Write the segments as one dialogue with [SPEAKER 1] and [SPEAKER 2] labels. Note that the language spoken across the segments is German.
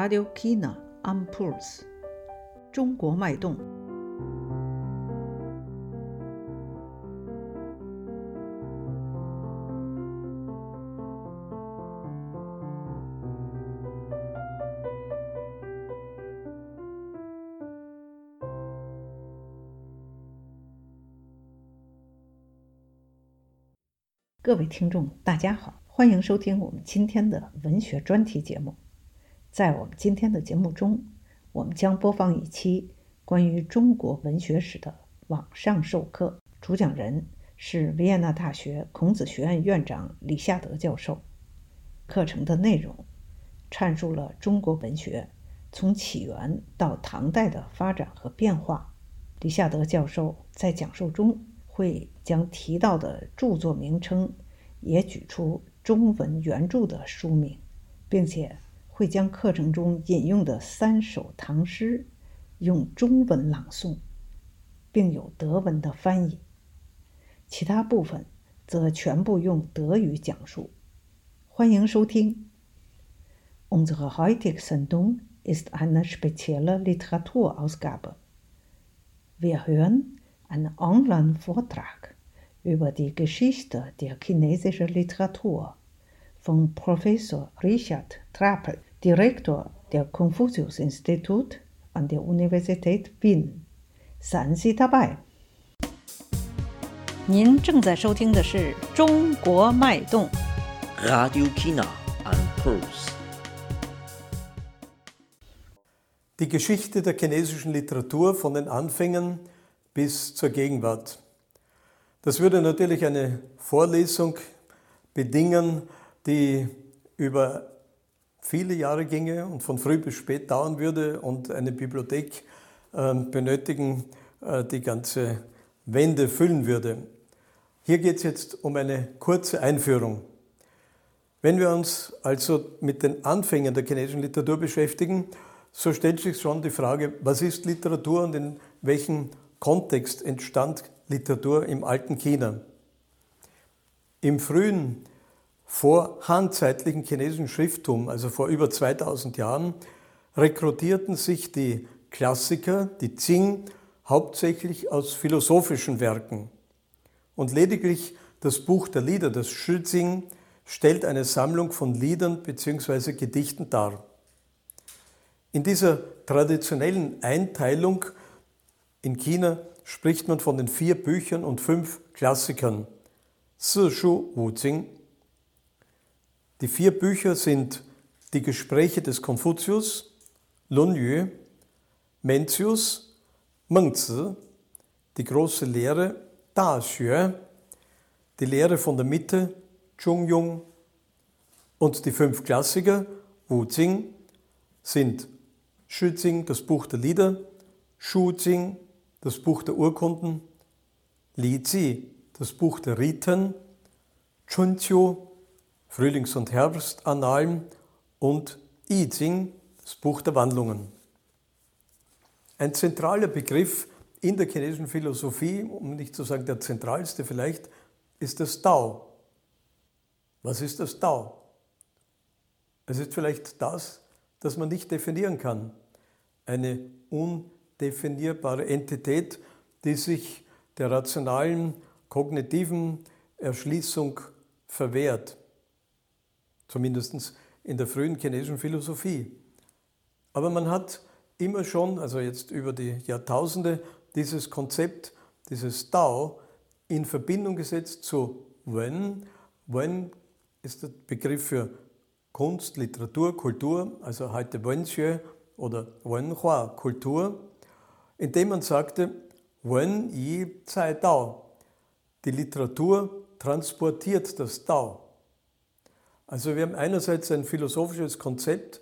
[SPEAKER 1] Radio China am Puls，中国脉动。各位听众，大家好，欢迎收听我们今天的文学专题节目。在我们今天的节目中，我们将播放一期关于中国文学史的网上授课，主讲人是维也纳大学孔子学院院长李夏德教授。课程的内容阐述了中国文学从起源到唐代的发展和变化。李夏德教授在讲授中。会将提到的著作名称也举出中文原著的书名，并且会将课程中引用的三首唐诗用中文朗诵，并有德文的翻译。其他部分则全部用德语讲述。欢迎收听。Unsere heutige Sendung ist eine spezielle Literatur-Ausgabe. Wir hören einen Online-Vortrag über die Geschichte der chinesischen Literatur von Professor Richard Trappel, Direktor der Konfuzius-Institut an der Universität Wien. Seien Sie dabei. 您正在收听的是《中国脉动》
[SPEAKER 2] Radio China an Puls.
[SPEAKER 3] Die Geschichte der chinesischen Literatur von den Anfängen bis zur Gegenwart. Das würde natürlich eine Vorlesung bedingen, die über viele Jahre ginge und von früh bis spät dauern würde und eine Bibliothek äh, benötigen, äh, die ganze Wände füllen würde. Hier geht es jetzt um eine kurze Einführung. Wenn wir uns also mit den Anfängen der chinesischen Literatur beschäftigen, so stellt sich schon die Frage, was ist Literatur und in welchen Kontext entstand Literatur im alten China. Im frühen vorhandzeitlichen chinesischen Schrifttum, also vor über 2000 Jahren, rekrutierten sich die Klassiker, die Qing, hauptsächlich aus philosophischen Werken. Und lediglich das Buch der Lieder, das Shizing, stellt eine Sammlung von Liedern bzw. Gedichten dar. In dieser traditionellen Einteilung in China spricht man von den vier Büchern und fünf Klassikern. Sishu Wuzing. Die vier Bücher sind die Gespräche des Konfuzius, Lun Yu, Mencius, Mengzi, die große Lehre, Da Xue, die Lehre von der Mitte, Chung Yung und die fünf Klassiker, Wuzing, sind Shuzing, das Buch der Lieder, Shuzing, das Buch der Urkunden, Li Zi, das Buch der Riten, Chunqiu, Frühlings- und Herbstannalen und I Ching, das Buch der Wandlungen. Ein zentraler Begriff in der chinesischen Philosophie, um nicht zu sagen der zentralste vielleicht, ist das Tao. Was ist das Tao? Es ist vielleicht das, das man nicht definieren kann. Eine un definierbare Entität, die sich der rationalen, kognitiven Erschließung verwehrt. Zumindest in der frühen chinesischen Philosophie. Aber man hat immer schon, also jetzt über die Jahrtausende, dieses Konzept, dieses Tao in Verbindung gesetzt zu Wen. Wen ist der Begriff für Kunst, Literatur, Kultur, also heute Wenxue oder Wenhua, Kultur indem man sagte, Wen Yi Zai Dao. Die Literatur transportiert das Dao. Also wir haben einerseits ein philosophisches Konzept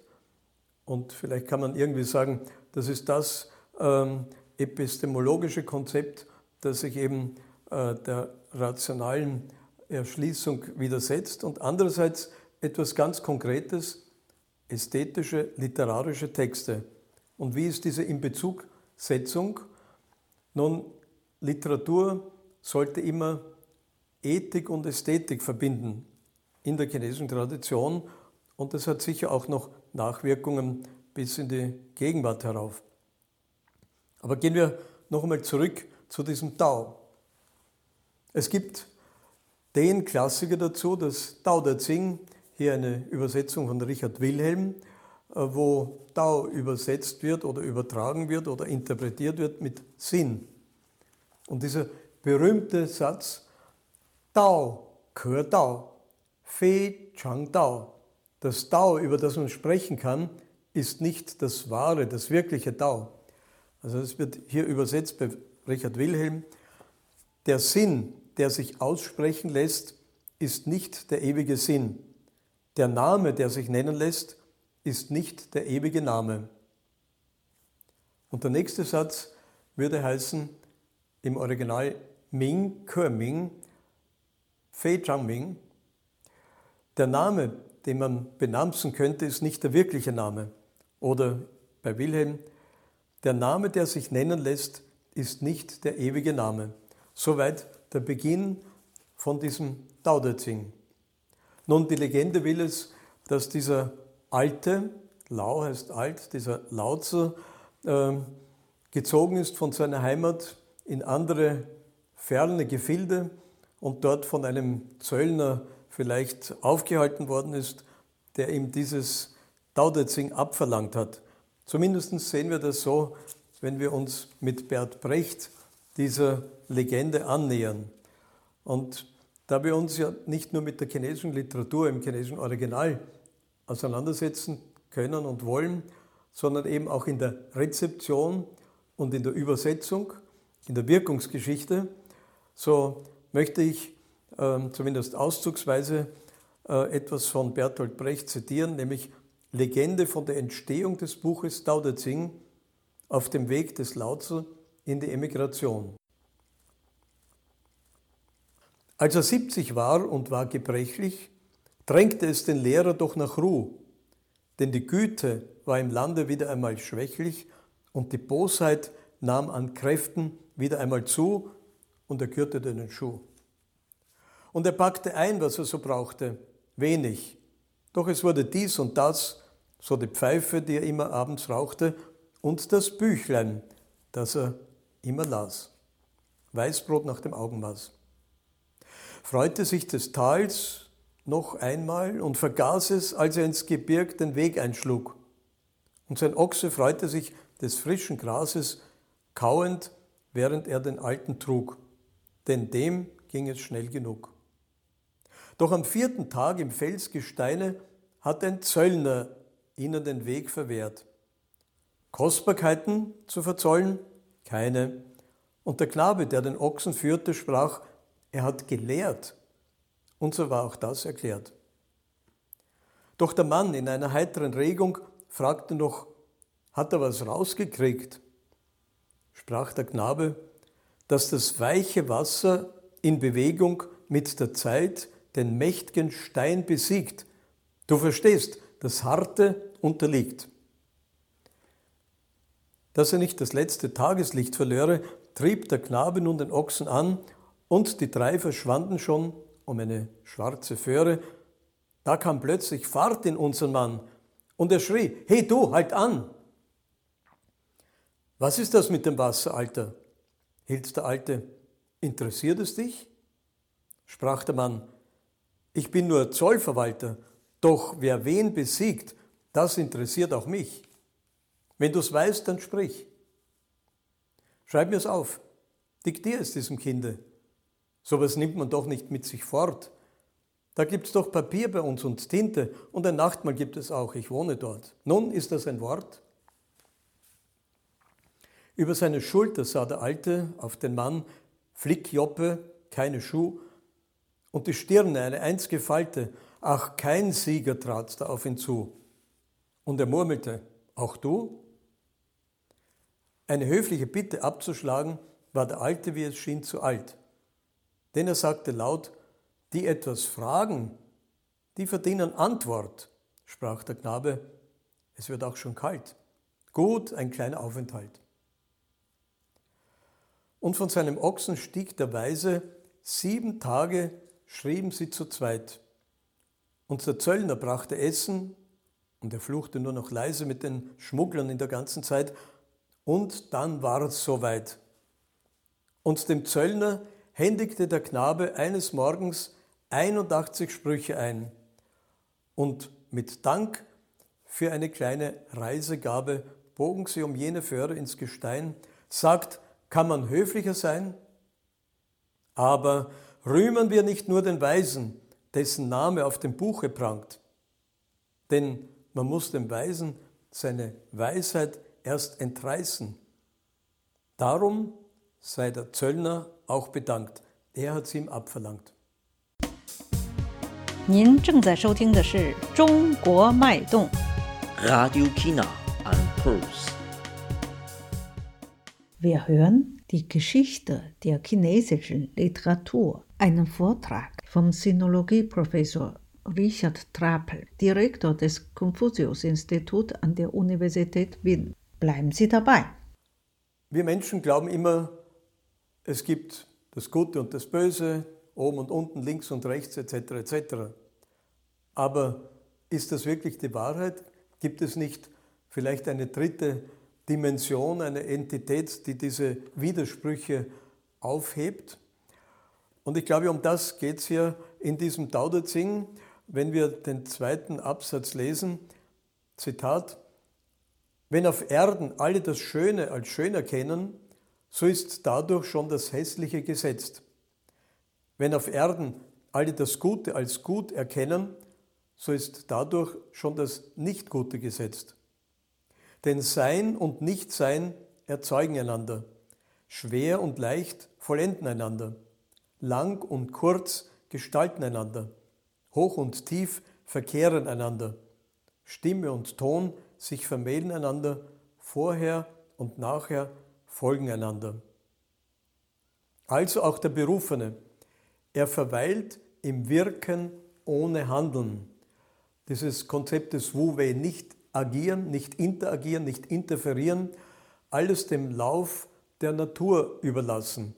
[SPEAKER 3] und vielleicht kann man irgendwie sagen, das ist das ähm, epistemologische Konzept, das sich eben äh, der rationalen Erschließung widersetzt und andererseits etwas ganz Konkretes, ästhetische, literarische Texte. Und wie ist diese in Bezug Setzung. Nun, Literatur sollte immer Ethik und Ästhetik verbinden in der chinesischen Tradition und das hat sicher auch noch Nachwirkungen bis in die Gegenwart herauf. Aber gehen wir noch einmal zurück zu diesem Tau. Es gibt den Klassiker dazu, das Tao Te Ching, hier eine Übersetzung von Richard Wilhelm, äh, wo Tao übersetzt wird oder übertragen wird oder interpretiert wird mit Sinn. Und dieser berühmte Satz, Tao, Ke Tao, Fei Chang Tao, das Tao, über das man sprechen kann, ist nicht das wahre, das wirkliche Tao. Also es wird hier übersetzt bei Richard Wilhelm, der Sinn, der sich aussprechen lässt, ist nicht der ewige Sinn. Der Name, der sich nennen lässt, ist nicht der ewige Name. Und der nächste Satz würde heißen, im Original Ming, Ke Ming, Fei Chang Ming. Der Name, den man benamsen könnte, ist nicht der wirkliche Name. Oder bei Wilhelm, der Name, der sich nennen lässt, ist nicht der ewige Name. Soweit der Beginn von diesem Ching. Nun, die Legende will es, dass dieser alte, Lao heißt alt, dieser Lao äh, gezogen ist von seiner Heimat in andere ferne Gefilde und dort von einem Zöllner vielleicht aufgehalten worden ist, der ihm dieses Ching abverlangt hat. Zumindest sehen wir das so, wenn wir uns mit Bert Brecht dieser Legende annähern. Und da wir uns ja nicht nur mit der chinesischen Literatur im chinesischen Original auseinandersetzen können und wollen, sondern eben auch in der Rezeption und in der Übersetzung, in der Wirkungsgeschichte, so möchte ich zumindest auszugsweise äh, etwas von Bertolt Brecht zitieren, nämlich Legende von der Entstehung des Buches Tao Te auf dem Weg des Lao in die Emigration. Als er 70 war und war gebrechlich, drängte es den Lehrer doch nach Ruhe, denn die Güte war im Lande wieder einmal schwächlich und die Bosheit nahm an Kräften wieder einmal zu und er kürte den Schuh. Und er packte ein, was er so brauchte, wenig. Doch es wurde dies und das, so die Pfeife, die er immer abends rauchte, und das Büchlein, das er immer las. Weißbrot nach dem Augenmaß. Freute sich des Tals noch einmal und vergaß es, als er ins Gebirg den Weg einschlug. Und sein Ochse freute sich des frischen Grases, kauend, während er den alten trug, denn dem ging es schnell genug. Doch am vierten Tag im Felsgesteine hat ein Zöllner ihnen den Weg verwehrt. Kostbarkeiten zu verzollen? Keine. Und der Knabe, der den Ochsen führte, sprach, er hat gelehrt. Und so war auch das erklärt. Doch der Mann in einer heiteren Regung fragte noch, hat er was rausgekriegt? Sprach der Knabe, dass das weiche Wasser in Bewegung mit der Zeit den mächtigen Stein besiegt. Du verstehst, das Harte unterliegt. Dass er nicht das letzte Tageslicht verlöre, trieb der Knabe nun den Ochsen an, und die drei verschwanden schon um eine schwarze Föhre. Da kam plötzlich Fahrt in unseren Mann, und er schrie, Hey du, halt an! Was ist das mit dem Wasser, Alter? hielt der Alte, interessiert es dich? sprach der Mann, ich bin nur Zollverwalter, doch wer wen besiegt, das interessiert auch mich. Wenn du es weißt, dann sprich. Schreib mir es auf. Diktier es diesem Kinde. Sowas nimmt man doch nicht mit sich fort. Da gibt es doch Papier bei uns und Tinte und ein Nachtmahl gibt es auch. Ich wohne dort. Nun ist das ein Wort. Über seine Schulter sah der Alte auf den Mann Flickjoppe, keine Schuh und die Stirne eine einzige Falte. Ach, kein Sieger trat da auf ihn zu. Und er murmelte, auch du? Eine höfliche Bitte abzuschlagen, war der Alte, wie es schien, zu alt. Denn er sagte laut, die etwas fragen, die verdienen Antwort, sprach der Knabe, es wird auch schon kalt. Gut, ein kleiner Aufenthalt. Und von seinem Ochsen stieg der Weise, sieben Tage schrieben sie zu zweit. Und der Zöllner brachte Essen, Und er fluchte nur noch leise mit den Schmugglern in der ganzen Zeit. Und dann war es soweit. Und dem Zöllner händigte der Knabe eines Morgens 81 Sprüche ein. Und mit Dank für eine kleine Reisegabe bogen sie um jene Föhre ins Gestein, sagt, kann man höflicher sein? Aber rühmen wir nicht nur den Weisen, dessen Name auf dem Buche prangt, denn man muss dem Weisen seine Weisheit erst entreißen. Darum sei der Zöllner auch bedankt. Er hat sie ihm abverlangt.
[SPEAKER 1] 您正在收听的是《中国脉动》。
[SPEAKER 2] Radio China and Pulse.
[SPEAKER 1] Wir hören die Geschichte der chinesischen Literatur, einen Vortrag vom Sinologieprofessor Richard Trapel, Direktor des Konfuzius-Instituts an der Universität Wien. Bleiben Sie dabei.
[SPEAKER 3] Wir Menschen glauben immer, es gibt das Gute und das Böse, oben und unten, links und rechts etc. etc. Aber ist das wirklich die Wahrheit? Gibt es nicht vielleicht eine dritte Dimension, eine Entität, die diese Widersprüche aufhebt? Und ich glaube, um das geht es hier in diesem Tao Te Ching, wenn wir den zweiten Absatz lesen. Zitat: Wenn auf Erden alle das Schöne als schön erkennen, so ist dadurch schon das Hässliche gesetzt. Wenn auf Erden alle das Gute als gut erkennen, so ist dadurch schon das Nicht-Gute gesetzt. Denn Sein und Nichtsein erzeugen einander, schwer und leicht vollenden einander, lang und kurz gestalten einander, hoch und tief verkehren einander, Stimme und Ton sich vermählen einander, vorher und nachher folgen einander. Also auch der Berufene, er verweilt im Wirken ohne Handeln. Dieses Konzept des Wu-Wei, nicht agieren, nicht interagieren, nicht interferieren, alles dem Lauf der Natur überlassen.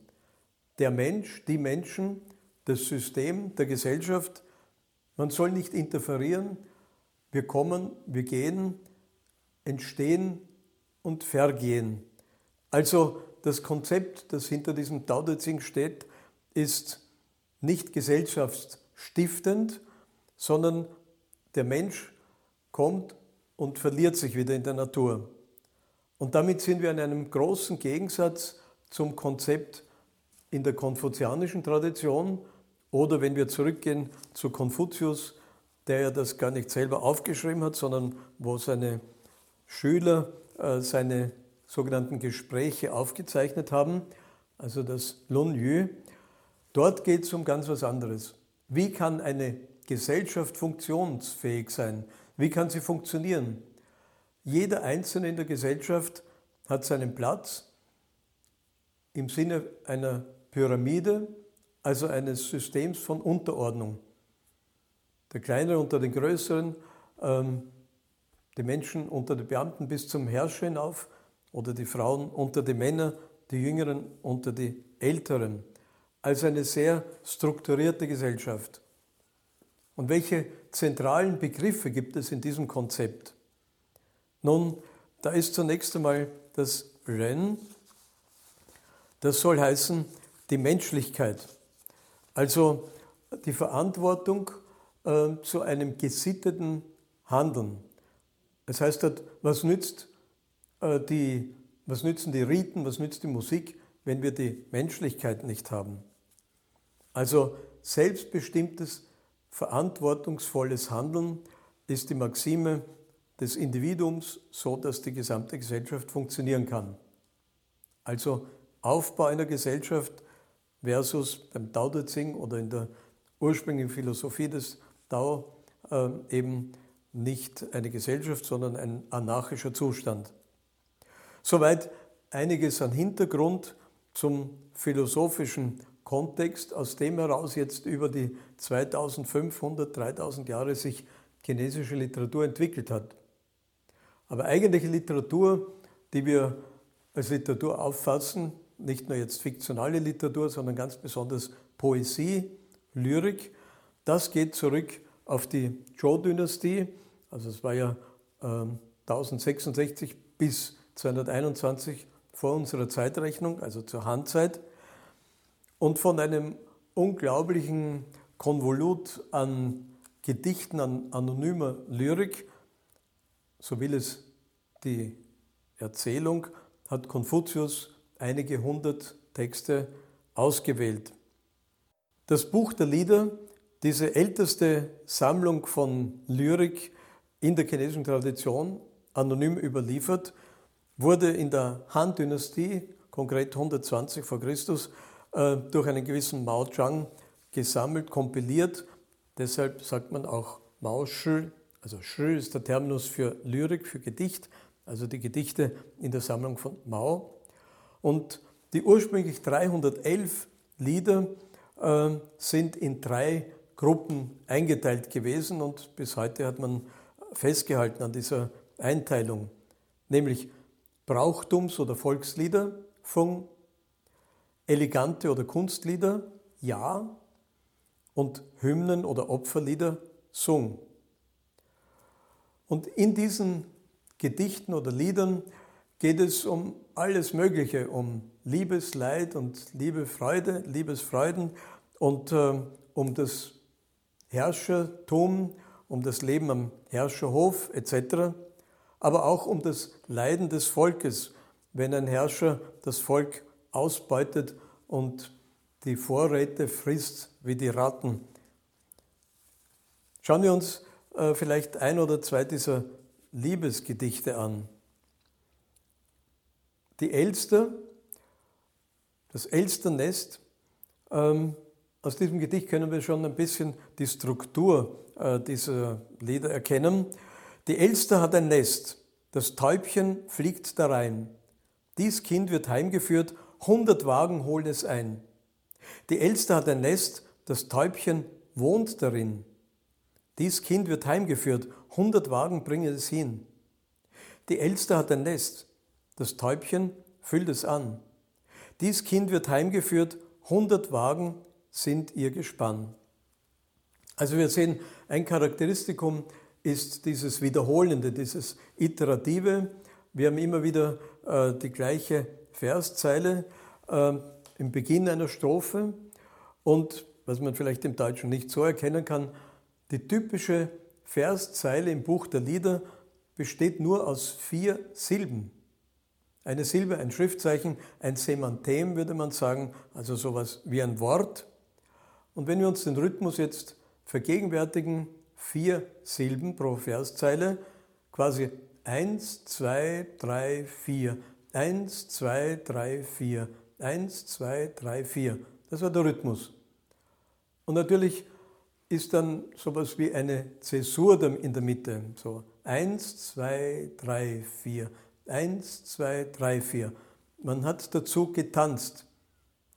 [SPEAKER 3] Der Mensch, die Menschen, das System der Gesellschaft, man soll nicht interferieren, wir kommen, wir gehen, entstehen und vergehen. Also das Konzept, das hinter diesem Tao Te Ching steht, ist nicht gesellschaftsstiftend, sondern der Mensch kommt und verliert sich wieder in der Natur. Und damit sind wir in einem großen Gegensatz zum Konzept in der konfuzianischen Tradition oder wenn wir zurückgehen zu Konfuzius, der ja das gar nicht selber aufgeschrieben hat, sondern wo seine Schüler äh, seine sogenannten Gespräche aufgezeichnet haben, also das Lun Yu. Dort geht es um ganz was anderes. Wie kann eine Gesellschaft funktionsfähig sein? Wie kann sie funktionieren? Jeder Einzelne in der Gesellschaft hat seinen Platz im Sinne einer Pyramide, also eines Systems von Unterordnung. Der Kleinere unter den Größeren, ähm, die Menschen unter den Beamten bis zum Herrscher hinauf oder die Frauen unter die Männer, die Jüngeren unter die Älteren. Also eine sehr strukturierte Gesellschaft. Und welche zentralen Begriffe gibt es in diesem Konzept? Nun, da ist zunächst einmal das Ren, das soll heißen die Menschlichkeit, also die Verantwortung äh, zu einem gesitteten Handeln. Das heißt, was, nützt, äh, die, was nützen die Riten, was nützt die Musik, wenn wir die Menschlichkeit nicht haben? Also selbstbestimmtes, verantwortungsvolles Handeln ist die Maxime des Individuums, so dass die gesamte Gesellschaft funktionieren kann. Also Aufbau einer Gesellschaft versus beim Tao Te Ching oder in der ursprünglichen Philosophie des Tao äh, eben nicht eine Gesellschaft, sondern ein anarchischer Zustand. Soweit einiges an Hintergrund zum philosophischen Kontext, aus dem heraus jetzt über die 2500, 3000 Jahre sich chinesische Literatur entwickelt hat. Aber eigentliche Literatur, die wir als Literatur auffassen, nicht nur jetzt fiktionale Literatur, sondern ganz besonders Poesie, Lyrik, das geht zurück auf die Zhou-Dynastie. Also es war ja äh, 1066 bis 221 vor unserer Zeitrechnung, also zur Handzeit, und von einem unglaublichen Konvolut an Gedichten, an anonymer Lyrik, so will es die Erzählung, hat Konfuzius einige hundert Texte ausgewählt. Das Buch der Lieder, diese älteste Sammlung von Lyrik in der chinesischen Tradition, anonym überliefert, wurde in der Han-Dynastie, konkret 120 vor Christus, äh, durch einen gewissen Mao Zhang gesammelt, kompiliert. Deshalb sagt man auch Mao Shi, also Shi ist der Terminus für Lyrik, für Gedicht, also die Gedichte in der Sammlung von Mao. Und die ursprünglich 311 Lieder äh, sind in drei Gruppen eingeteilt gewesen und bis heute hat man festgehalten an dieser Einteilung, nämlich Brauchtums- oder Volkslieder, Fung, elegante oder Kunstlieder, Ja und Hymnen oder Opferlieder, Sung. Und in diesen Gedichten oder Liedern geht es um alles Mögliche, um Liebesleid und Liebefreude, Liebesfreuden und äh, um das Herrschertum, um das Leben am Herrscherhof etc., aber auch um das Leiden des Volkes, wenn ein Herrscher das Volk ausbeutet und die Vorräte frisst wie die Ratten. Schauen wir uns äh, vielleicht ein oder zwei dieser Liebesgedichte an. Die Elster, das Elsternest, ähm, aus diesem Gedicht können wir schon ein bisschen die Struktur äh, dieser Lieder erkennen. Die Elster hat ein Nest, das Täubchen fliegt darein. Dies Kind wird heimgeführt, hundert Wagen holen es ein. Die Elster hat ein Nest, das Täubchen wohnt darin. Dies Kind wird heimgeführt, hundert Wagen bringen es hin. Die Elster hat ein Nest, das Täubchen füllt es an. Dies Kind wird heimgeführt, hundert Wagen sind ihr Gespann. Also wir sehen, ein Charakteristikum ist dieses Wiederholende, dieses Iterative. Wir haben immer wieder äh, die gleiche Verszeile äh, im Beginn einer Strophe und, was man vielleicht im Deutschen nicht so erkennen kann, die typische Verszeile im Buch der Lieder besteht nur aus vier Silben. Eine Silbe, ein Schriftzeichen, ein Semantem würde man sagen, also sowas wie ein Wort. Und wenn wir uns den Rhythmus jetzt vergegenwärtigen, vier Silben pro Verszeile, quasi 1, 2, 3, 4, 1, 2, 3, 4, 1, 2, 3, 4. Das war der Rhythmus. Und natürlich ist dann sowas wie eine Zäsur in der Mitte. So 1, 2, 3, 4, 1, 2, 3, 4. Man hat dazu getanzt,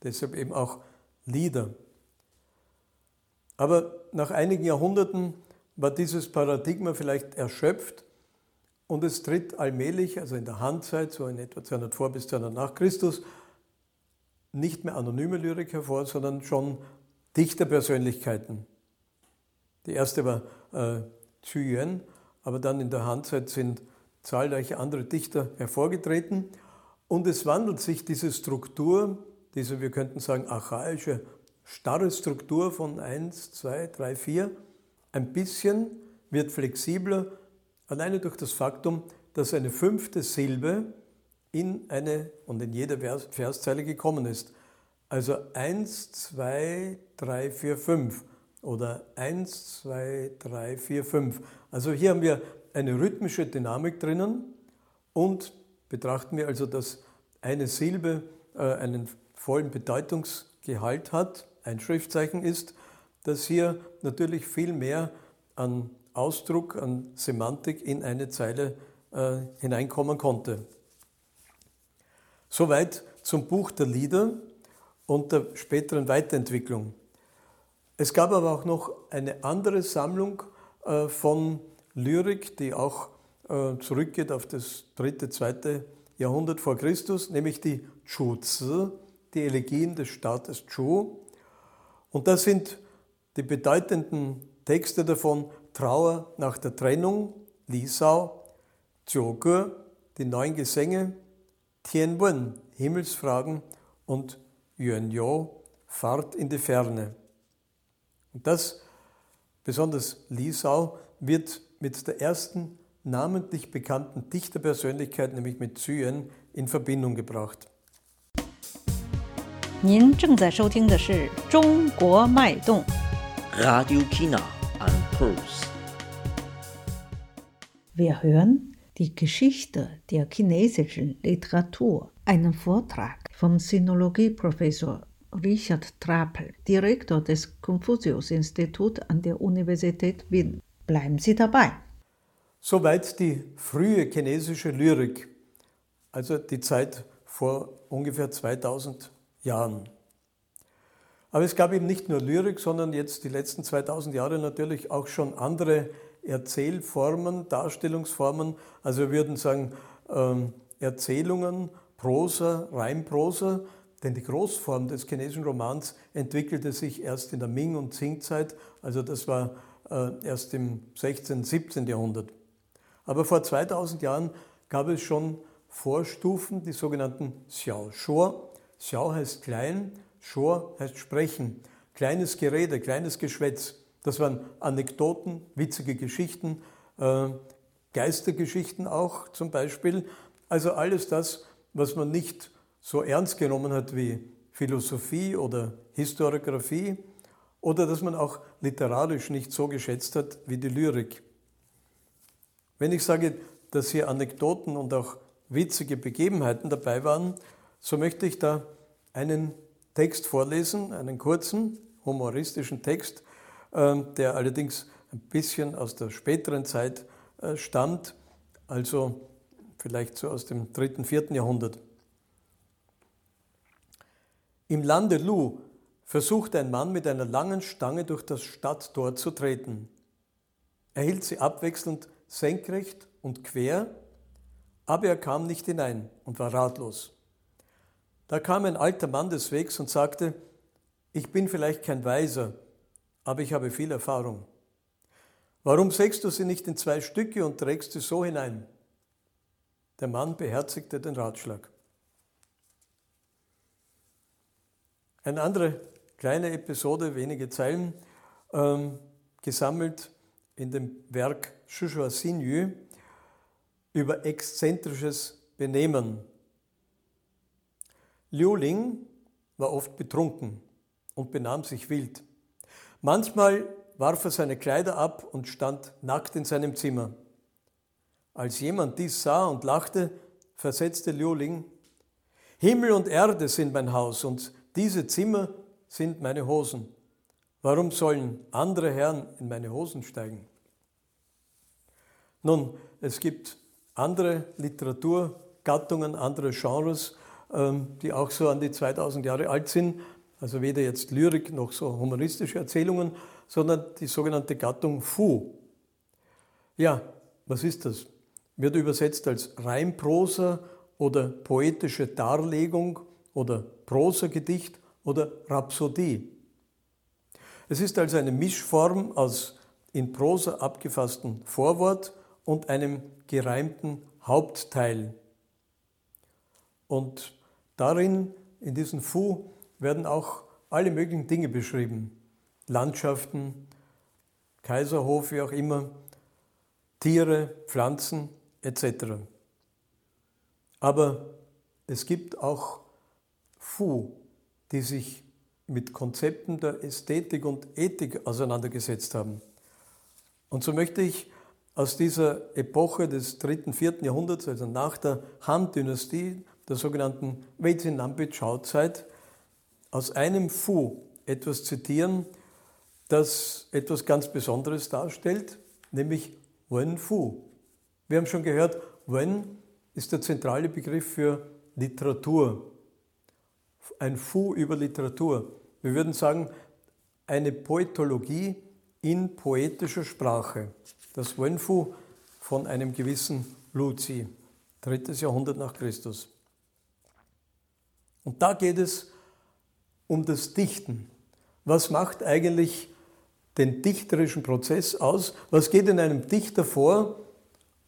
[SPEAKER 3] deshalb eben auch Lieder. Aber nach einigen Jahrhunderten war dieses Paradigma vielleicht erschöpft und es tritt allmählich, also in der Handzeit, so in etwa 200 vor bis 200 nach Christus, nicht mehr anonyme Lyrik hervor, sondern schon Dichterpersönlichkeiten. Die erste war äh, Zhu Yuan, aber dann in der Handzeit sind zahlreiche andere Dichter hervorgetreten und es wandelt sich diese Struktur, diese, wir könnten sagen, archaische starre Struktur von 1, 2, 3, 4 ein bisschen, wird flexibler, alleine durch das Faktum, dass eine fünfte Silbe in eine und in jede Vers Verszeile gekommen ist. Also 1, 2, 3, 4, 5 oder 1, 2, 3, 4, 5. Also hier haben wir eine rhythmische Dynamik drinnen und betrachten wir also, dass eine Silbe äh, einen vollen Bedeutungsgehalt hat ein Schriftzeichen ist, dass hier natürlich viel mehr an Ausdruck, an Semantik in eine Zeile äh, hineinkommen konnte. Soweit zum Buch der Lieder und der späteren Weiterentwicklung. Es gab aber auch noch eine andere Sammlung äh, von Lyrik, die auch äh, zurückgeht auf das dritte, zweite Jahrhundert vor Christus, nämlich die Chu-Zi, die Elegien des Staates Chu. Und das sind die bedeutenden Texte davon Trauer nach der Trennung, Liesau, Ziogur, die neun Gesänge, Tien Wen, Himmelsfragen und Yuan Yo, Fahrt in die Ferne. Und das, besonders Liesau, wird mit der ersten namentlich bekannten Dichterpersönlichkeit, nämlich mit Zyen, in Verbindung gebracht.
[SPEAKER 1] 您正在收听的是《中国脉动》。
[SPEAKER 2] Radio China and Pulse.
[SPEAKER 1] Wir hören die Geschichte der chinesischen Literatur, einen Vortrag vom Sinologieprofessor Richard Trapel, Direktor des Konfuzius-Instituts an der Universität Wien. Bleiben Sie dabei.
[SPEAKER 3] Soweit die frühe chinesische Lyrik, also die Zeit vor ungefähr 2000 Jahren. Aber es gab eben nicht nur Lyrik, sondern jetzt die letzten 2000 Jahre natürlich auch schon andere Erzählformen, Darstellungsformen. Also wir würden sagen ähm, Erzählungen, Prosa, Reimprosa, denn die Großform des chinesischen Romans entwickelte sich erst in der Ming- und Qing-Zeit, also das war erst im 16., 17. Jahrhundert. Aber vor 2000 Jahren gab es schon Vorstufen, die sogenannten Xiao Shuo. Xiao heißt klein, Shuo heißt sprechen. Kleines Gerede, kleines Geschwätz. Das waren Anekdoten, witzige Geschichten, äh, Geistergeschichten auch zum Beispiel. Also alles das, was man nicht so ernst genommen hat wie Philosophie oder Historiographie oder dass man auch literarisch nicht so geschätzt hat wie die Lyrik. Wenn ich sage, dass hier Anekdoten und auch witzige Begebenheiten dabei waren, so möchte ich da einen Text vorlesen, einen kurzen, humoristischen Text, äh, der allerdings ein bisschen aus der späteren Zeit äh, stammt, also vielleicht so aus dem dritten, vierten Jahrhundert. Im Lande Lu versuchte ein Mann mit einer langen Stange durch das Stadttor zu treten. Er hielt sie abwechselnd senkrecht und quer, aber er kam nicht hinein und war ratlos. Da kam ein alter Mann des Wegs und sagte, ich bin vielleicht kein Weiser, aber ich habe viel Erfahrung. Warum sägst du sie nicht in zwei Stücke und trägst sie so hinein? Der Mann beherzigte den Ratschlag. Eine andere kleine Episode, wenige Zeilen, ähm, gesammelt in dem Werk Shushua Sinyu über exzentrisches Benehmen. Liu Ling war oft betrunken und benahm sich wild. Manchmal warf er seine Kleider ab und stand nackt in seinem Zimmer. Als jemand dies sah und lachte, versetzte Liu Ling, Himmel und Erde sind mein Haus und diese Zimmer sind meine Hosen. Warum sollen andere Herren in meine Hosen steigen? Nun, es gibt andere Literaturgattungen, andere Genres, ähm, die auch so an die 2000 Jahre alt sind. Also weder jetzt Lyrik noch so humoristische Erzählungen, sondern die sogenannte Gattung Fu. Ja, was ist das? Wird übersetzt als Reimprosa oder poetische Darlegung oder Prosagedicht oder Rhapsodie. Es ist also eine Mischform aus in Prosa abgefassten Vorwort und einem gereimten Hauptteil. Und darin, in diesem Fu, werden auch alle möglichen Dinge beschrieben. Landschaften, Kaiserhof, wie auch immer, Tiere, Pflanzen etc. Aber es gibt auch Fu, die sich mit Konzepten der Ästhetik und Ethik auseinandergesetzt haben. Und so möchte ich aus dieser Epoche des dritten, vierten Jahrhunderts, also nach der Han-Dynastie, der sogenannten Weizi-Nambi-Chao-Zeit, aus einem Fu etwas zitieren, das etwas ganz Besonderes darstellt, nämlich Wen Fu. Wir haben schon gehört, Wen ist der zentrale Begriff für Literatur. Ein Fu über Literatur. Wir würden sagen, eine Poetologie in poetischer Sprache. Das Wen Fu von einem gewissen Lu Zi, drittes Jahrhundert nach Christus. Und da geht es um das Dichten. Was macht eigentlich den dichterischen Prozess aus? Was geht in einem Dichter vor,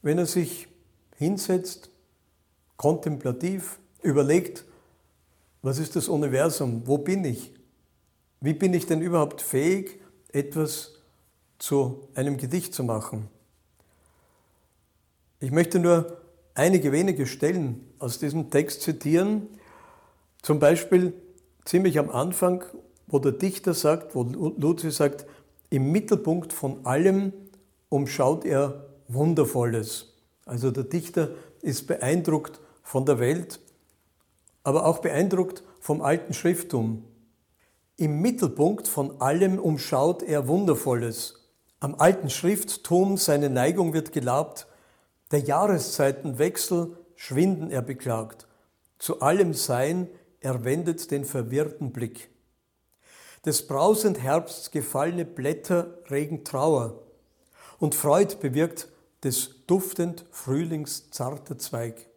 [SPEAKER 3] wenn er sich hinsetzt, kontemplativ, überlegt, was ist das Universum, wo bin ich, wie bin ich denn überhaupt fähig, etwas zu einem Gedicht zu machen. Ich möchte nur einige wenige Stellen aus diesem Text zitieren, zum Beispiel ziemlich am Anfang, wo der Dichter sagt, wo Luzi sagt, im Mittelpunkt von allem umschaut er Wundervolles. Also der Dichter ist beeindruckt von der Welt, aber auch beeindruckt vom alten Schrifttum. Im Mittelpunkt von allem umschaut er Wundervolles. Am alten Schrifttum seine Neigung wird gelabt, der Jahreszeitenwechsel schwinden er beklagt. Zu allem Sein er wendet den verwirrten Blick. Des brausend Herbsts gefallene Blätter regen Trauer und Freud bewirkt des duftend Frühlings zarter Zweig.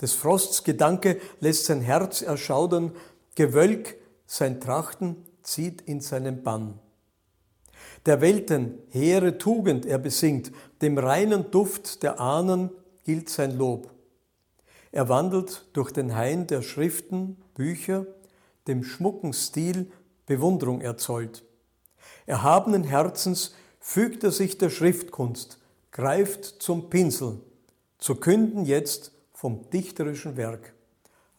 [SPEAKER 3] Des Frosts Gedanke lässt sein Herz erschaudern, Gewölk sein Trachten zieht in seinen Bann. Der Welten hehre Tugend er besingt, dem reinen Duft der Ahnen gilt sein Lob. Er wandelt durch den Hain der Schriften, Bücher, dem schmucken Stil Bewunderung erzollt. Erhabenen Herzens fügt er sich der Schriftkunst, greift zum Pinsel, zu künden jetzt vom dichterischen Werk.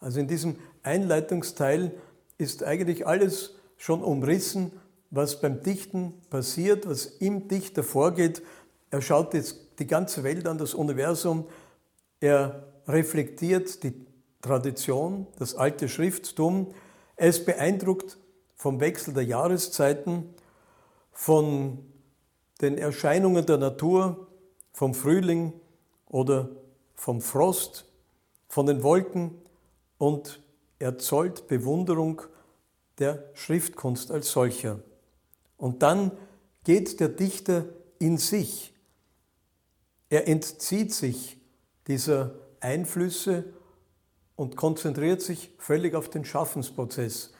[SPEAKER 3] Also in diesem Einleitungsteil ist eigentlich alles schon umrissen, was beim Dichten passiert, was im Dichter vorgeht. Er schaut jetzt die ganze Welt an, das Universum. Er reflektiert die Tradition, das alte Schrifttum. Er ist beeindruckt vom Wechsel der Jahreszeiten, von den Erscheinungen der Natur, vom Frühling oder vom Frost, von den Wolken und er zollt Bewunderung der Schriftkunst als solcher. Und dann geht der Dichter in sich. Er entzieht sich dieser Einflüsse und konzentriert sich völlig auf den Schaffensprozess.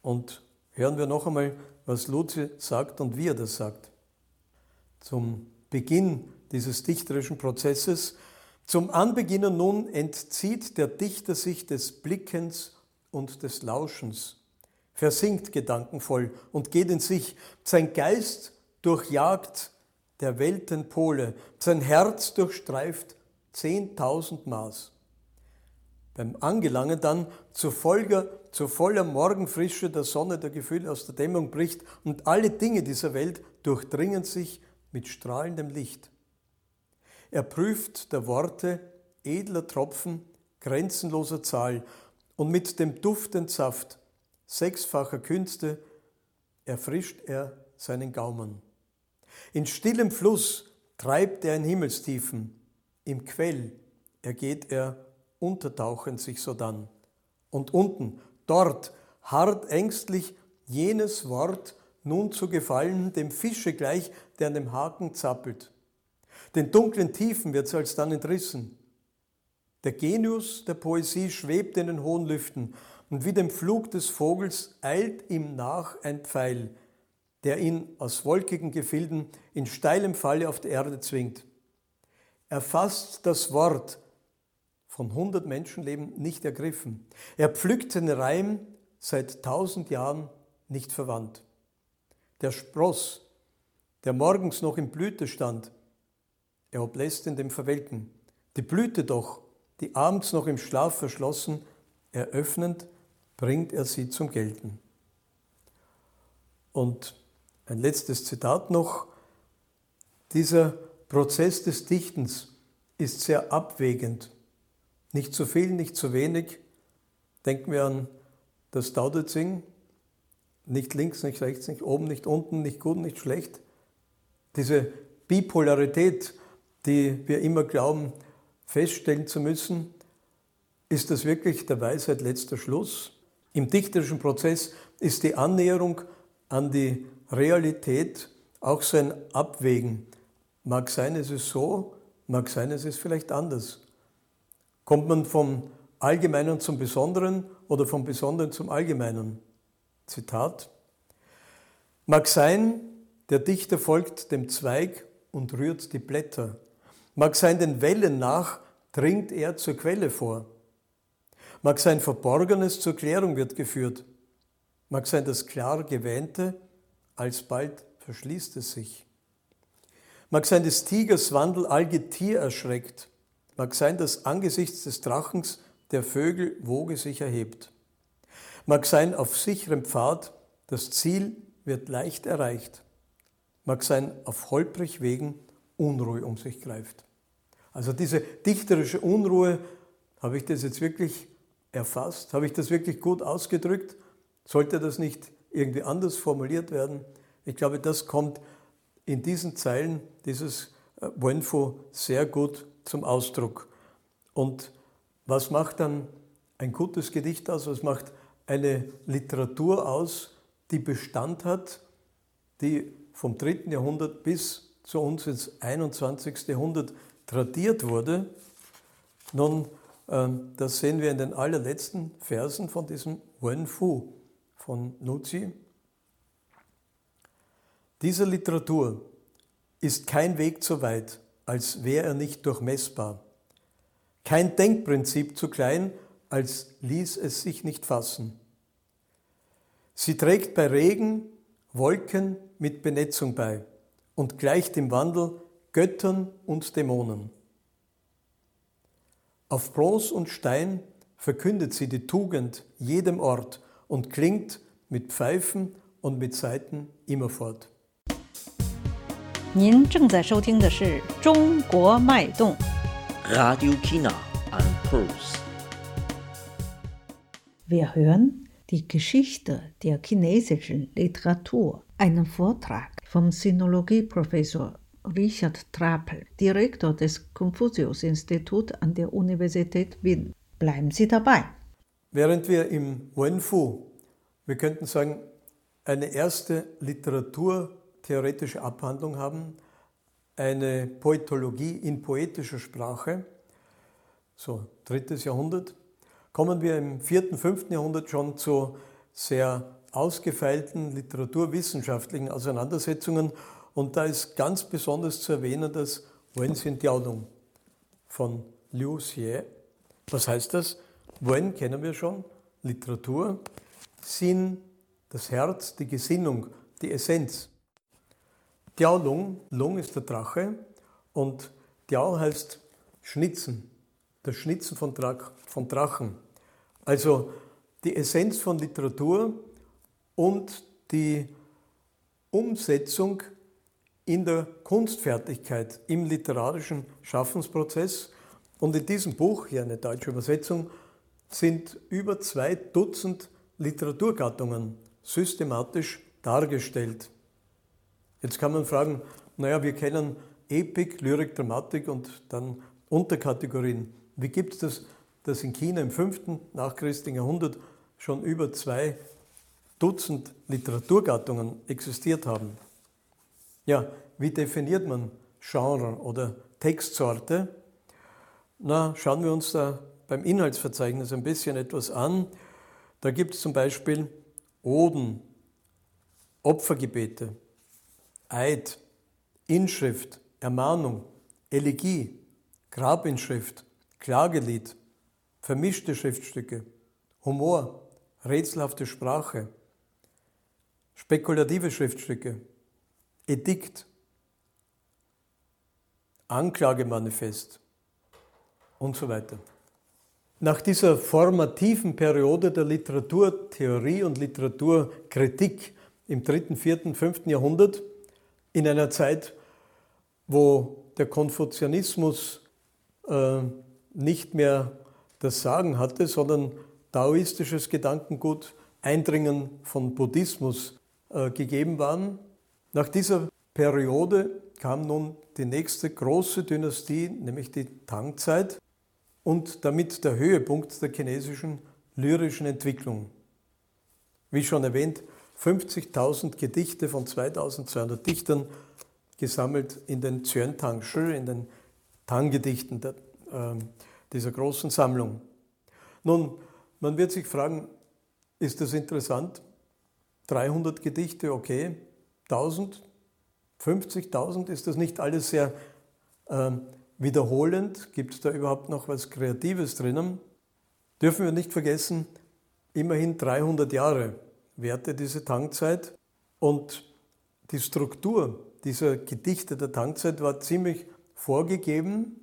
[SPEAKER 3] Und hören wir noch einmal, was Luzi sagt und wie er das sagt. Zum Beginn dieses dichterischen Prozesses, zum Anbeginnen nun entzieht der Dichter sich des Blickens und des Lauschens, versinkt gedankenvoll und geht in sich. Sein Geist durchjagt der Welten Pole, sein Herz durchstreift 10.000 Maß. Beim Angelangen dann zu, Folger, zu voller Morgenfrische der Sonne der Gefühle aus der Dämmerung bricht und alle Dinge dieser Welt durchdringen sich mit strahlendem Licht. Er prüft der Worte edler Tropfen grenzenloser Zahl und mit dem duftenden Saft sechsfacher Künste erfrischt er seinen Gaumen. In stillem Fluss treibt er in Himmelstiefen, im Quell ergeht er untertauchend sich sodann. Und unten, dort, hart ängstlich jenes Wort nun zu gefallen, dem Fische gleich, der an dem Haken zappelt. Den dunklen Tiefen wird's alsdann entrissen. Der Genius der Poesie schwebt in den hohen Lüften und wie dem Flug des Vogels eilt ihm nach ein Pfeil, der ihn aus wolkigen Gefilden in steilem Falle auf die Erde zwingt. Er fasst das Wort, von hundert Menschenleben nicht ergriffen. Er pflückt den Reim, seit tausend Jahren nicht verwandt. Der Spross, der morgens noch in Blüte stand, er oblässt in dem Verwelken. Die Blüte doch, die abends noch im Schlaf verschlossen, eröffnend, bringt er sie zum Gelten. Und ein letztes Zitat noch. Dieser Prozess des Dichtens ist sehr abwägend. Nicht zu viel, nicht zu wenig. Denken wir an das Daudezing. Nicht links, nicht rechts, nicht oben, nicht unten, nicht gut, nicht schlecht. Diese Bipolarität, die wir immer glauben, feststellen zu müssen, ist das wirklich der Weisheit letzter Schluss? Im dichterischen Prozess ist die Annäherung an die Realität auch so ein Abwägen. Mag sein, es ist so, mag sein, es ist vielleicht anders. Kommt man vom Allgemeinen zum Besonderen oder vom Besonderen zum Allgemeinen? Zitat. Mag sein, der Dichter folgt dem Zweig und rührt die Blätter. Mag sein, den Wellen nach dringt er zur Quelle vor. Mag sein, Verborgenes zur Klärung wird geführt. Mag sein, das klar Gewähnte, alsbald verschließt es sich. Mag sein, des Tigers Wandel all Getier erschreckt. Mag sein, dass angesichts des Drachens der Vögel Woge sich erhebt. Mag sein, auf sicherem Pfad das Ziel wird leicht erreicht. Mag sein, auf holprig Wegen Unruhe um sich greift. Also diese dichterische Unruhe, habe ich das jetzt wirklich erfasst? Habe ich das wirklich gut ausgedrückt? Sollte das nicht irgendwie anders formuliert werden? Ich glaube, das kommt in diesen Zeilen dieses äh, Wenfo sehr gut zum Ausdruck. Und was macht dann ein gutes Gedicht aus? Was macht eine Literatur aus, die Bestand hat, die vom 3. Jahrhundert bis zu uns ins 21. Jahrhundert tradiert wurde? Nun, ähm, das sehen wir in den allerletzten Versen von diesem Wen Fu von Nuzi. Dieser Literatur ist kein Weg zu weit, als wäre er nicht durchmessbar. Kein Denkprinzip zu klein, als ließ es sich nicht fassen. Sie trägt bei Regen Wolken mit Benetzung bei und gleicht im Wandel Göttern und Dämonen. Auf Bronze und Stein verkündet sie die Tugend jedem Ort und klingt mit Pfeifen und mit Saiten immerfort.
[SPEAKER 1] 您正在收听的是《中国脉动》。
[SPEAKER 2] Radio China and Pulse.
[SPEAKER 1] Wir hören die Geschichte der chinesischen Literatur, einen Vortrag vom Sinologieprofessor Richard Trapel, Direktor des Konfuzius-Instituts an der Universität Wien. Bleiben Sie dabei.
[SPEAKER 3] Während wir im Wenfu, wir könnten sagen, eine erste literaturtheoretische Abhandlung haben, eine Poetologie in poetischer Sprache, so drittes Jahrhundert, kommen wir im vierten, fünften Jahrhundert schon zu sehr ausgefeilten literaturwissenschaftlichen Auseinandersetzungen. Und da ist ganz besonders zu erwähnen das Wenxin Diaolung von Liu Xie. Was heißt das? Wen kennen wir schon, Literatur, Sinn, das Herz, die Gesinnung, die Essenz. Diao Lung, Lung ist der Drache und Diao heißt Schnitzen, das Schnitzen von, Drach, von Drachen. Also die Essenz von Literatur und die Umsetzung in der Kunstfertigkeit, im literarischen Schaffensprozess. Und in diesem Buch, hier eine deutsche Übersetzung, sind über zwei Dutzend Literaturgattungen systematisch dargestellt. Jetzt kann man fragen, naja, wir kennen Epik, Lyrik, Dramatik und dann Unterkategorien. Wie gibt es das, dass in China im 5. nachchristlichen Jahrhundert schon über zwei Dutzend Literaturgattungen existiert haben? Ja, wie definiert man Genre oder Textsorte? Na, schauen wir uns da beim Inhaltsverzeichnis ein bisschen etwas an. Da gibt es zum Beispiel Oden, Opfergebete, Eid, Inschrift, Ermahnung, Elegie, Grabinschrift, Klagelied, vermischte Schriftstücke, Humor, rätselhafte Sprache, spekulative Schriftstücke, Edikt, Anklagemanifest und so weiter. Nach dieser formativen Periode der Literaturtheorie und Literaturkritik im 3., 4., 5. Jahrhundert, in einer Zeit, wo der Konfuzianismus äh, nicht mehr das Sagen hatte, sondern taoistisches Gedankengut, Eindringen von Buddhismus äh, gegeben waren. Nach dieser Periode kam nun die nächste große Dynastie, nämlich die Tangzeit und damit der Höhepunkt der chinesischen lyrischen Entwicklung. Wie schon erwähnt, 50.000 Gedichte von 2200 Dichtern gesammelt in den Tang Shi, in den Tang-Gedichten äh, dieser großen Sammlung. Nun, man wird sich fragen, ist das interessant? 300 Gedichte, okay. 1000, 50.000, ist das nicht alles sehr äh, wiederholend, gibt es da überhaupt noch was Kreatives drinnen? Dürfen wir nicht vergessen, immerhin 300 Jahre währte diese Tankzeit und die Struktur dieser Gedichte der Tankzeit war ziemlich vorgegeben,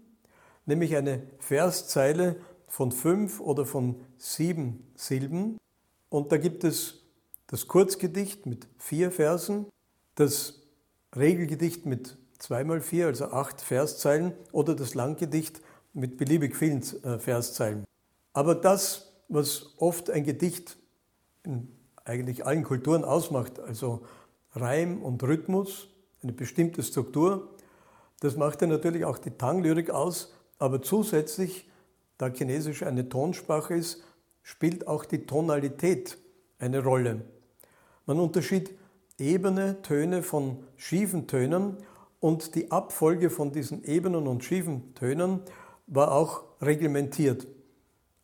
[SPEAKER 3] nämlich eine Verszeile von fünf oder von sieben Silben. Und da gibt es das Kurzgedicht mit vier Versen, das Regelgedicht mit zweimal vier, also acht Verszeilen, oder das Langgedicht mit beliebig vielen äh, Verszeilen. Aber das, was oft ein Gedicht in eigentlich allen Kulturen ausmacht, also Reim und Rhythmus, eine bestimmte Struktur, das macht ja natürlich auch die Tang-Lyrik aus, aber zusätzlich, da Chinesisch eine Tonsprache ist, spielt auch die Tonalität eine Rolle. Man unterschied ebene Töne von schiefen Tönen und die Abfolge von diesen ebenen und schiefen Tönen war auch reglementiert.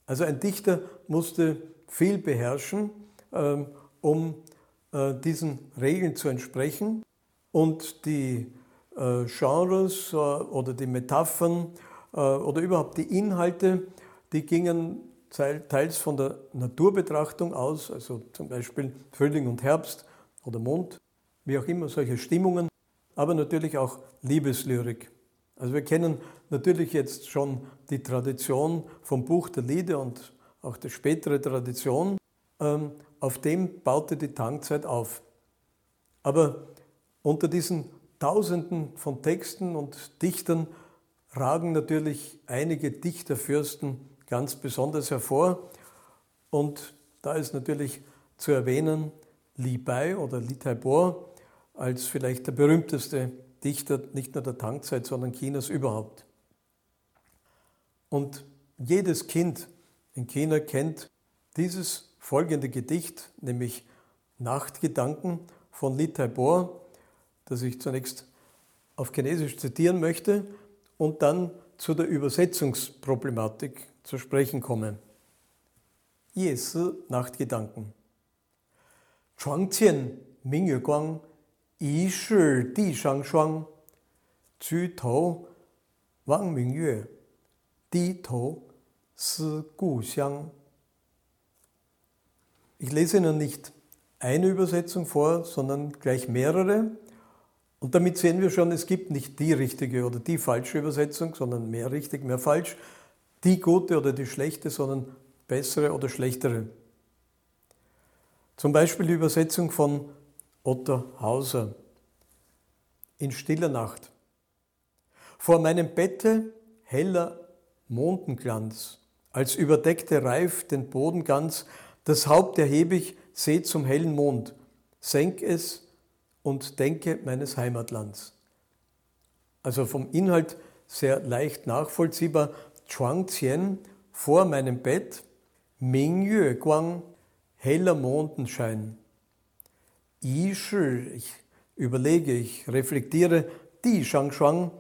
[SPEAKER 3] Also ein Dichter musste viel beherrschen, ähm, um äh, diesen Regeln zu entsprechen und die äh, Genres äh, oder die Metaphern oder überhaupt die Inhalte, die gingen teils von der Naturbetrachtung aus, also zum Beispiel Frühling und Herbst oder Mond, wie auch immer, solche Stimmungen, aber natürlich auch Liebeslyrik. Also wir kennen natürlich jetzt schon die Tradition vom Buch der Lieder und auch die spätere Tradition. Ähm, auf dem baute die Tangzeit auf. Aber unter diesen Tausenden von Texten und Dichtern ragen natürlich einige Dichterfürsten ganz besonders hervor. Und da ist natürlich zu erwähnen Li Bai oder Li Taibo als vielleicht der berühmteste Dichter nicht nur der Tangzeit, sondern Chinas überhaupt. Und jedes Kind in China kennt dieses folgende Gedicht, nämlich Nachtgedanken von Li Taibo, das ich zunächst auf Chinesisch zitieren möchte und dann zu der Übersetzungsproblematik zu sprechen komme. Yesi Nachtgedanken. 床前明月光，疑是地上霜。举头望明月，低头思故乡。Ich lese Ihnen nicht eine Übersetzung vor, sondern gleich mehrere. Und damit sehen wir schon, es gibt nicht die richtige oder die falsche Übersetzung, sondern mehr richtig, mehr falsch, die gute oder die schlechte, sondern bessere oder schlechtere. Zum Beispiel die Übersetzung von Otto Hauser in stiller Nacht. Vor meinem Bette heller Mondenglanz, als überdeckte Reif den Boden ganz, das Haupt erhebe ich, seh zum hellen Mond, senk es und denke meines Heimatlands. Also vom Inhalt sehr leicht nachvollziehbar. Chuang Tien vor meinem Bett, Ming Yue Guang, heller Mondenschein. Yi Shi, ich überlege, ich reflektiere, die Shang Shuang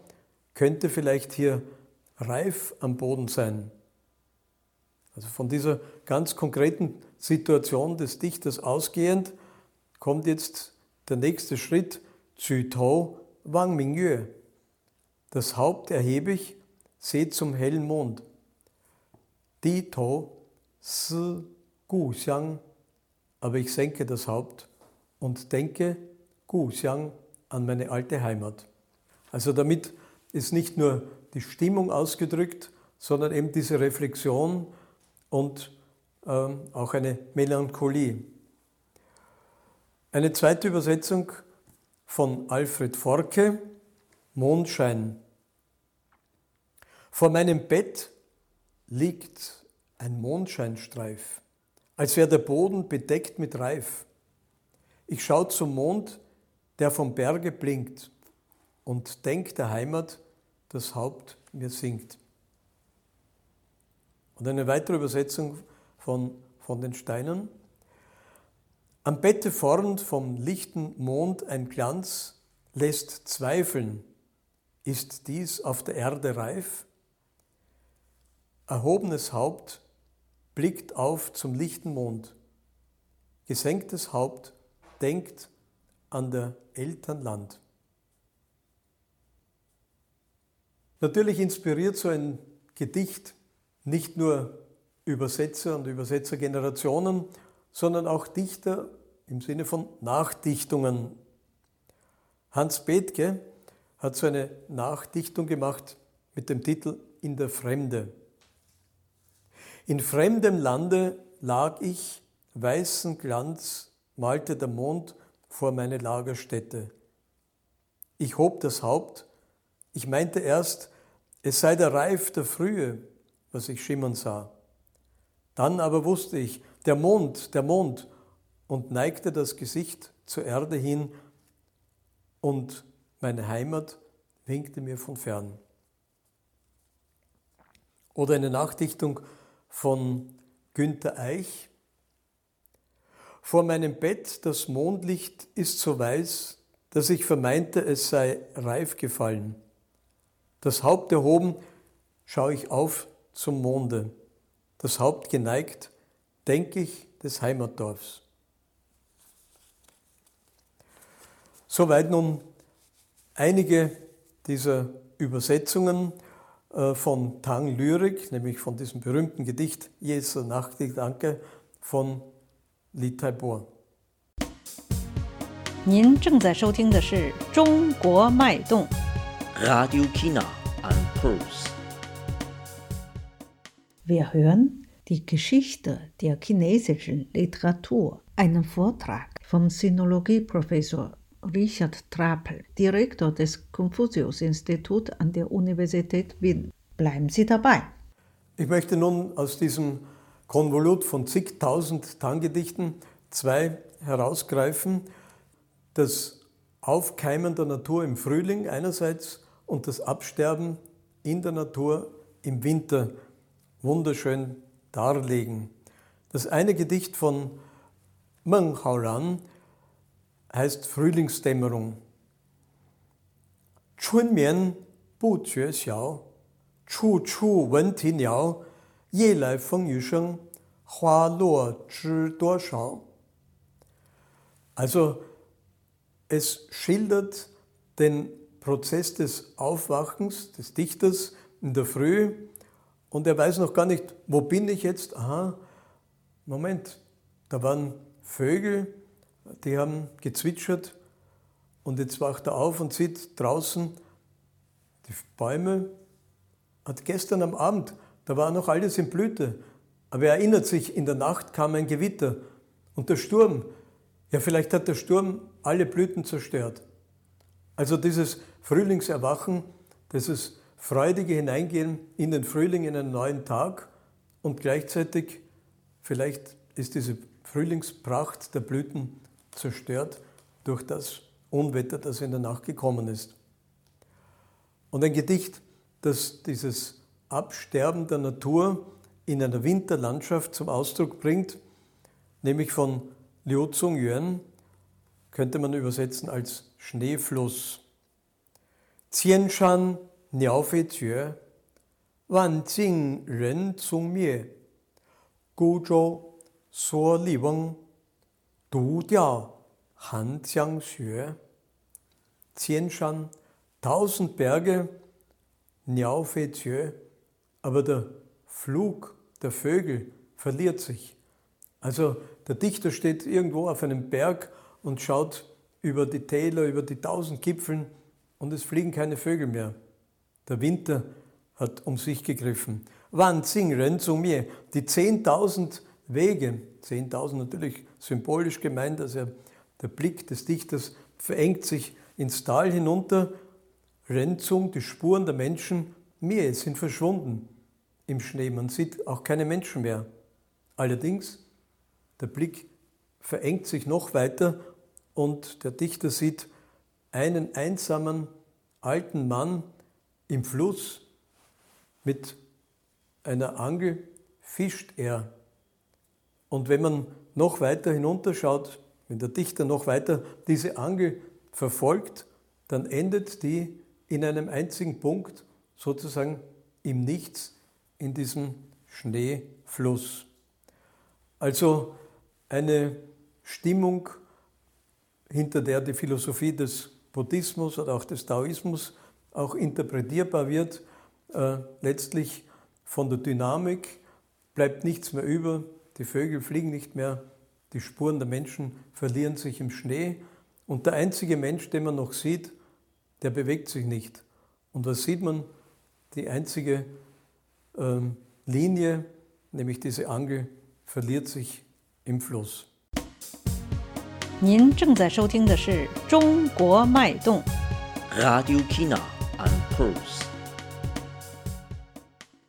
[SPEAKER 3] könnte vielleicht hier reif am Boden sein. Also von dieser ganz konkreten Situation des Dichters ausgehend kommt jetzt der nächste Schritt, Zü Tao Wang Mingyue. Das Haupt erhebe ich, seht zum hellen Mond. Di To Si Gu Xiang, aber ich senke das Haupt und denke Gu Xiang an meine alte Heimat. Also damit ist nicht nur die Stimmung ausgedrückt, sondern eben diese Reflexion und äh, auch eine Melancholie. Eine zweite Übersetzung von Alfred Forke, Mondschein. Vor meinem Bett liegt ein Mondscheinstreif, als wäre der Boden bedeckt mit Reif. Ich schaue zum Mond, der vom Berge blinkt und denk der Heimat, das Haupt mir sinkt. Und eine weitere Übersetzung von, von den Steinen. Am Bette vorn vom lichten Mond ein Glanz lässt zweifeln, ist dies auf der Erde reif? Erhobenes Haupt blickt auf zum lichten Mond, gesenktes Haupt denkt an der Eltern Land. Natürlich inspiriert so ein Gedicht nicht nur Übersetzer und Übersetzergenerationen, sondern auch Dichter im Sinne von Nachdichtungen. Hans Bethke hat so eine Nachdichtung gemacht mit dem Titel In der Fremde. In fremdem Lande lag ich, weißen Glanz malte der Mond vor meine Lagerstätte. Ich hob das Haupt, ich meinte erst, es sei der Reif der Frühe, was ich schimmern sah. Dann aber wusste ich, der Mond, der Mond, und neigte das Gesicht zur Erde hin, und meine Heimat winkte mir von fern. Oder eine Nachdichtung von Günter Eich. Vor meinem Bett das Mondlicht ist so weiß, dass ich vermeinte, es sei reif gefallen. Das Haupt erhoben, schaue ich auf zum Monde. Das Haupt geneigt, denke ich des Heimatdorfs. Soweit nun einige dieser Übersetzungen von Tang Lyrik, nämlich von diesem berühmten Gedicht Jesu Nachgedanke von Li Taibo.
[SPEAKER 1] 您正在收听的是《中国脉动》。
[SPEAKER 2] Radio China and Pulse.
[SPEAKER 1] Wir hören die Geschichte der chinesischen Literatur, einen Vortrag vom Sinologieprofessor Richard Trapel, Direktor des Konfuzius-Instituts an der Universität Wien. Bleiben Sie dabei.
[SPEAKER 3] Ich möchte nun aus diesem Konvolut von zigtausend Tanggedichten zwei herausgreifen. Das Aufkeimen der Natur im Frühling einerseits und das Absterben in der Natur im Winter wunderschön darlegen. Das eine Gedicht von Meng Haoran heißt Frühlingsdämmerung. Chunmian Bu Jue Xiao, Chu Chu Wen Ti Niao, Ye Lai Feng Yu Sheng, Hua Luo Zhi Duo Shao. Also, es schildert den Prozess des Aufwachens des Dichters in der Früh und er weiß noch gar nicht, wo bin ich jetzt? Aha, Moment, da waren Vögel, die haben gezwitschert und jetzt wacht er auf und sieht draußen die Bäume. Hat gestern am Abend, da war noch alles in Blüte, aber er erinnert sich, in der Nacht kam ein Gewitter und der Sturm. Ja, vielleicht hat der Sturm alle Blüten zerstört. Also dieses Frühlingserwachen, dieses freudige Hineingehen in den Frühling, in einen neuen Tag und gleichzeitig vielleicht ist diese Frühlingspracht der Blüten zerstört durch das Unwetter, das in der Nacht gekommen ist. Und ein Gedicht, das dieses Absterben der Natur in einer Winterlandschaft zum Ausdruck bringt, nämlich von Liu Zhongyuan, könnte man übersetzen als Schneefluss. Qianshan Niao Fei Jue, Wan Jing Ren Zong Mie, Gu Zhou Suo Li Weng, Du Diao Han Jiang Xue. Qianshan, tausend Berge, Niao Fei Jue, aber der Flug der Vögel verliert sich. Also der Dichter steht irgendwo auf einem Berg und schaut über die Täler, über die tausend Gipfeln und es fliegen keine Vögel mehr. Der Winter hat um sich gegriffen. Wan Xing Ren zu mir, die 10.000 Wege, 10.000 natürlich symbolisch gemeint, also der Blick des Dichters verengt sich ins Tal hinunter. Renzung, die Spuren der Menschen, mir sind verschwunden im Schnee. Man sieht auch keine Menschen mehr. Allerdings, der Blick verengt sich noch weiter und der Dichter sieht einen einsamen alten Mann im Fluss mit einer Angel fischt er. Und wenn man noch weiter hinunterschaut, wenn der Dichter noch weiter diese Angel verfolgt, dann endet die in einem einzigen Punkt, sozusagen im Nichts, in diesem Schneefluss. Also eine Stimmung, hinter der die Philosophie des Buddhismus oder auch des Taoismus auch interpretierbar wird, äh, letztlich von der Dynamik bleibt nichts mehr über, die Vögel fliegen nicht mehr, die Spuren der Menschen verlieren sich im Schnee und der einzige Mensch, den man noch sieht, der bewegt sich nicht. Und was sieht man? Die einzige ähm, Linie, nämlich diese Angel, verliert sich im Fluss.
[SPEAKER 1] 您正在收听的是《中国脉动》。
[SPEAKER 2] Radio China an Pulse.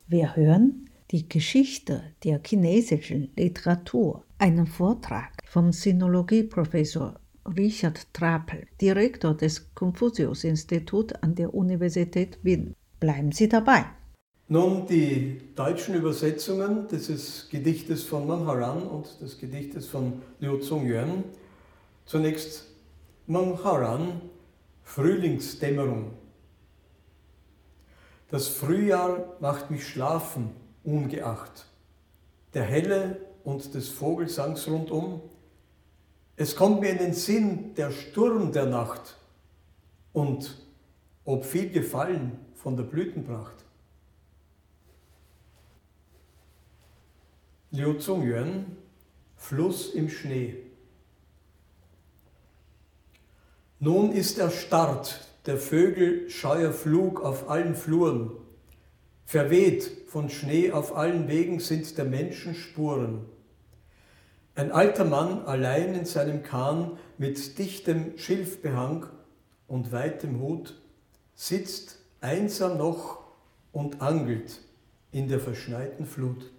[SPEAKER 1] Wir hören die Geschichte der chinesischen Literatur, einen Vortrag vom Sinologieprofessor Richard Trapel, Direktor des Konfuzius-Instituts an der Universität Wien. Bleiben Sie dabei.
[SPEAKER 3] Nun die deutschen Übersetzungen dieses Gedichtes von Mangharan und des Gedichtes von Liu Zongyuan. Zunächst Mangharan, Frühlingsdämmerung. Das Frühjahr macht mich schlafen, ungeacht. Der Helle und des Vogelsangs rundum. Es kommt mir in den Sinn der Sturm der Nacht und ob viel gefallen von der Blütenpracht. Liu Zongyuan, Fluss im Schnee. Nun ist erstarrt der Vögel scheuer Flug auf allen Fluren. Verweht von Schnee auf allen Wegen sind der Menschen Spuren. Ein alter Mann allein in seinem Kahn mit dichtem Schilfbehang und weitem Hut sitzt einsam noch und angelt in der verschneiten Flut.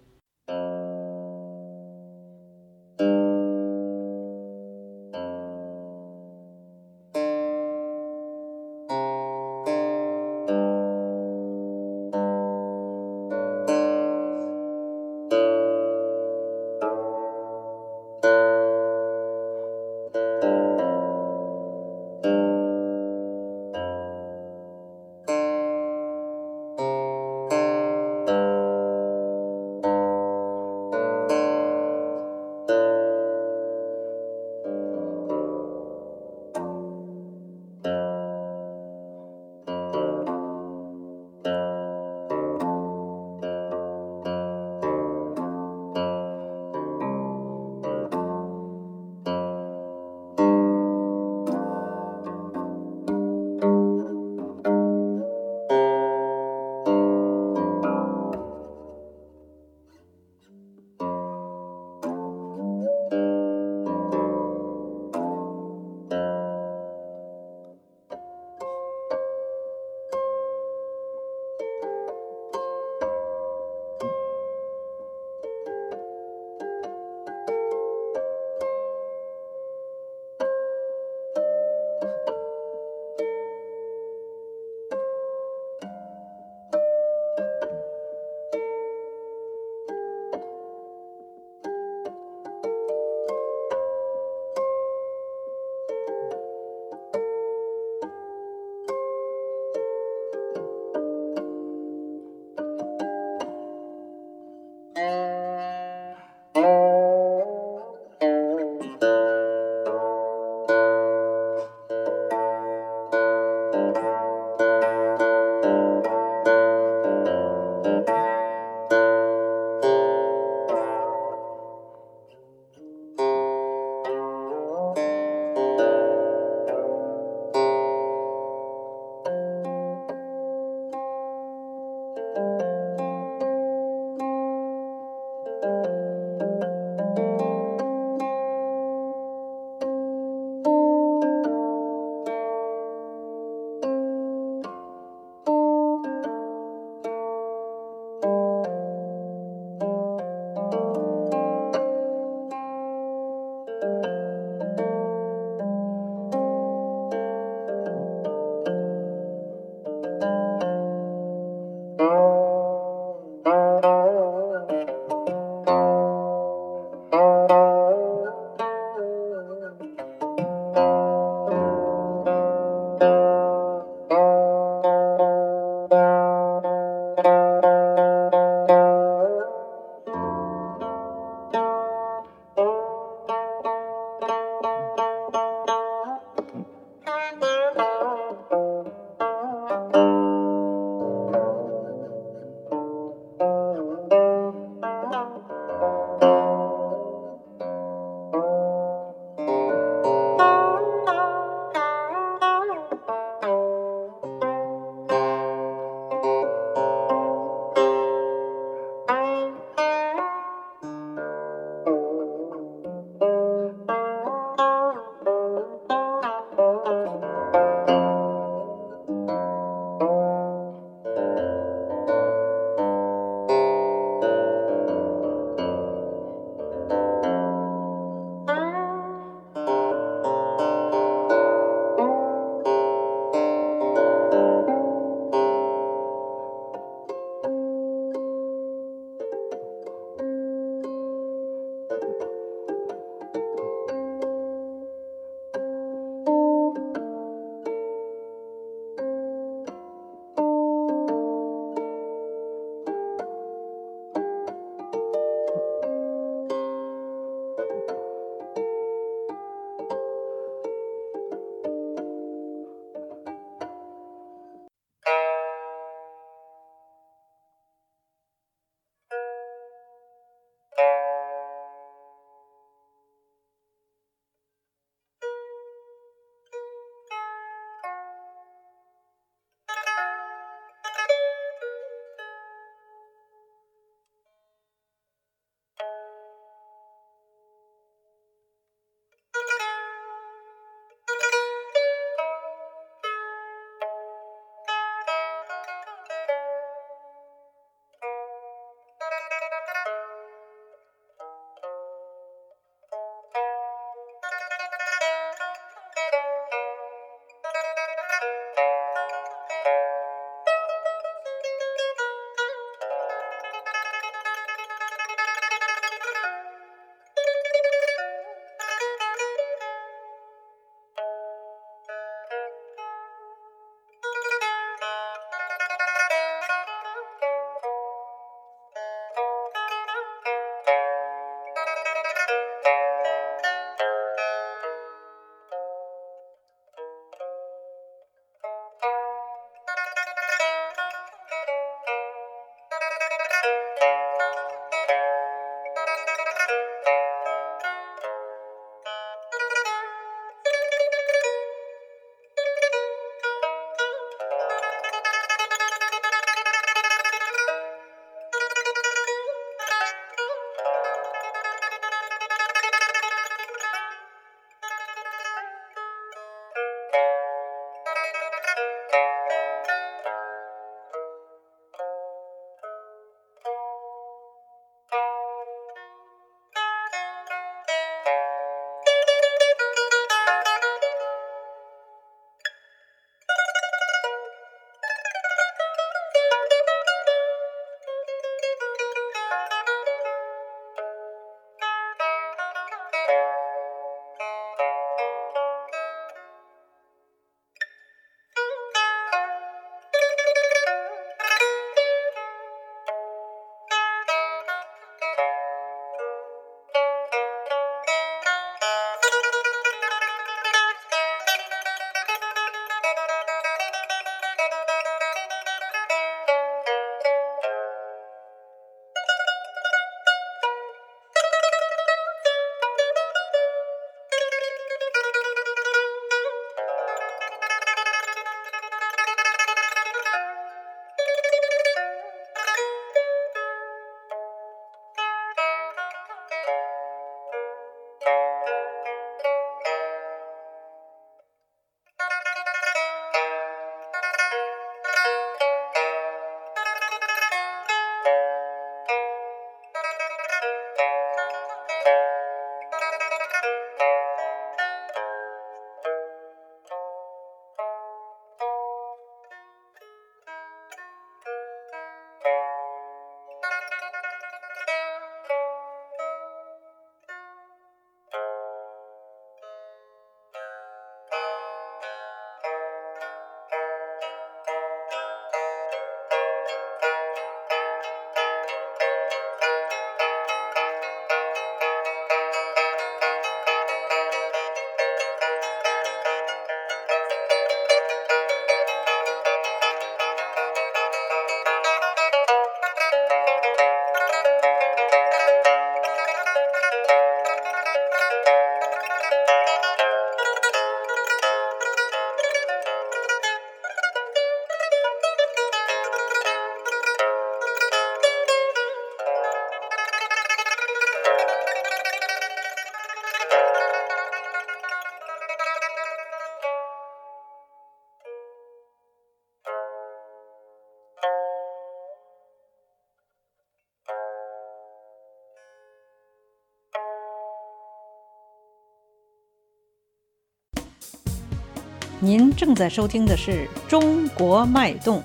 [SPEAKER 1] 您正在收听的是《中国脉动》。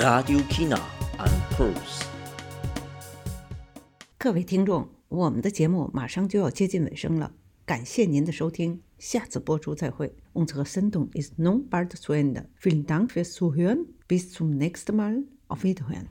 [SPEAKER 2] Radio China and Pulse.
[SPEAKER 1] 各位听众，我们的节目马上就要接近尾声了，感谢您的收听，下次播出再会。Unsere Sendung ist nun bald zu Ende. Vielen Dank fürs Zuhören. Bis zum nächsten Mal. Auf Wiederhören.